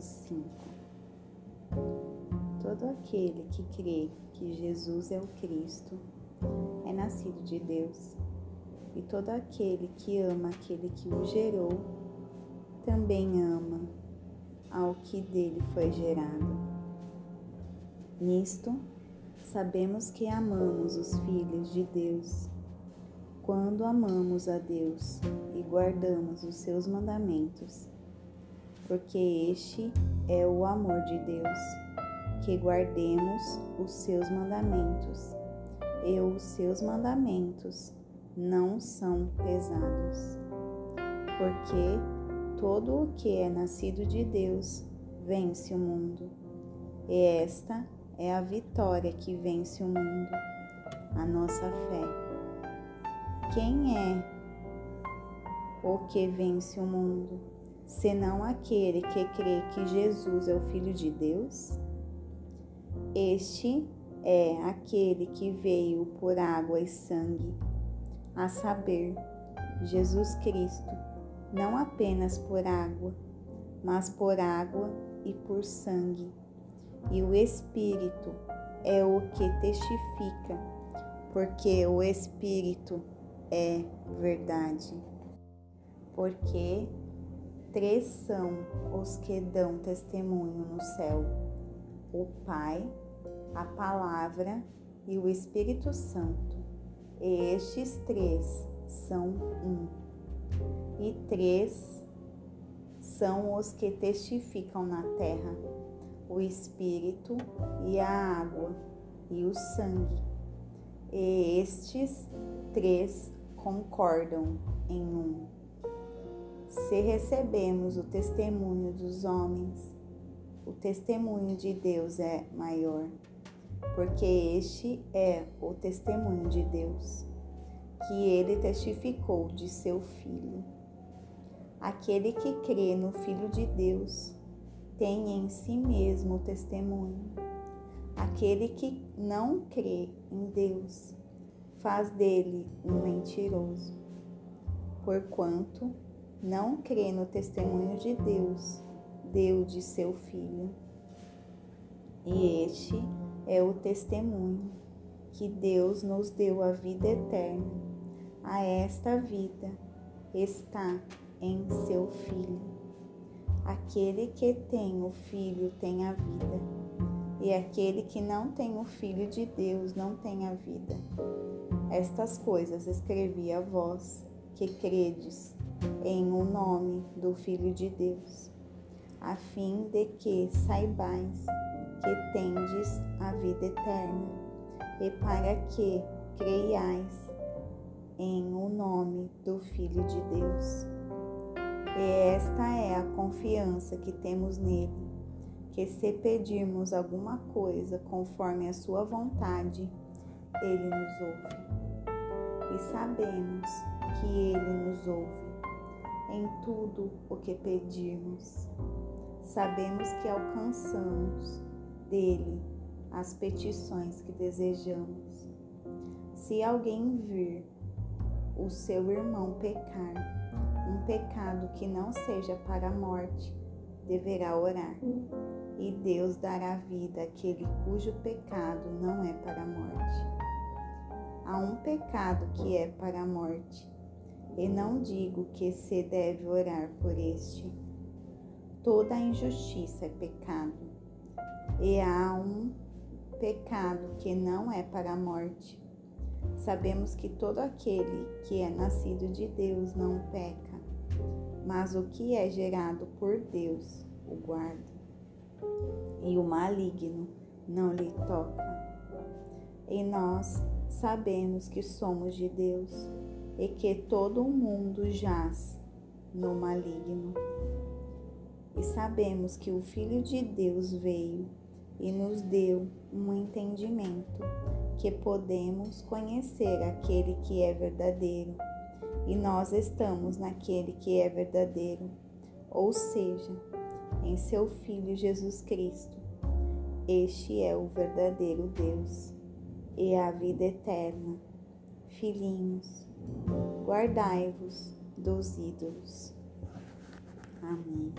Mateus 5 Todo aquele que crê que Jesus é o Cristo é nascido de Deus, e todo aquele que ama aquele que o gerou também ama ao que dele foi gerado. Nisto, sabemos que amamos os filhos de Deus. Quando amamos a Deus e guardamos os seus mandamentos porque este é o amor de Deus, que guardemos os seus mandamentos, e os seus mandamentos não são pesados. Porque todo o que é nascido de Deus vence o mundo, e esta é a vitória que vence o mundo, a nossa fé. Quem é o que vence o mundo? Senão aquele que crê que Jesus é o Filho de Deus? Este é aquele que veio por água e sangue, a saber, Jesus Cristo, não apenas por água, mas por água e por sangue. E o Espírito é o que testifica, porque o Espírito é verdade. Porque Três são os que dão testemunho no céu: o Pai, a Palavra e o Espírito Santo. E estes três são um. E três são os que testificam na terra: o Espírito e a água e o sangue. E estes três concordam em um se recebemos o testemunho dos homens, o testemunho de Deus é maior, porque este é o testemunho de Deus, que ele testificou de seu Filho. Aquele que crê no Filho de Deus tem em si mesmo o testemunho. Aquele que não crê em Deus faz dele um mentiroso, porquanto não crê no testemunho de Deus, deu de seu Filho. E este é o testemunho que Deus nos deu a vida eterna. A esta vida está em seu Filho. Aquele que tem o Filho tem a vida, e aquele que não tem o Filho de Deus não tem a vida. Estas coisas escrevi a vós que credes em o nome do Filho de Deus, a fim de que saibais que tendes a vida eterna, e para que creiais em o nome do Filho de Deus. E esta é a confiança que temos nele, que se pedirmos alguma coisa conforme a sua vontade, ele nos ouve. E sabemos que ele nos ouve em tudo o que pedirmos. Sabemos que alcançamos dele as petições que desejamos. Se alguém vir o seu irmão pecar, um pecado que não seja para a morte, deverá orar, e Deus dará vida àquele cujo pecado não é para a morte. Há um pecado que é para a morte, e não digo que se deve orar por este. Toda injustiça é pecado, e há um pecado que não é para a morte. Sabemos que todo aquele que é nascido de Deus não peca, mas o que é gerado por Deus o guarda, e o maligno não lhe toca. E nós sabemos que somos de Deus e que todo o mundo jaz no maligno. E sabemos que o Filho de Deus veio e nos deu um entendimento que podemos conhecer aquele que é verdadeiro, e nós estamos naquele que é verdadeiro, ou seja, em seu Filho Jesus Cristo. Este é o verdadeiro Deus e a vida eterna. Filhinhos, guardai-vos dos ídolos. Amém.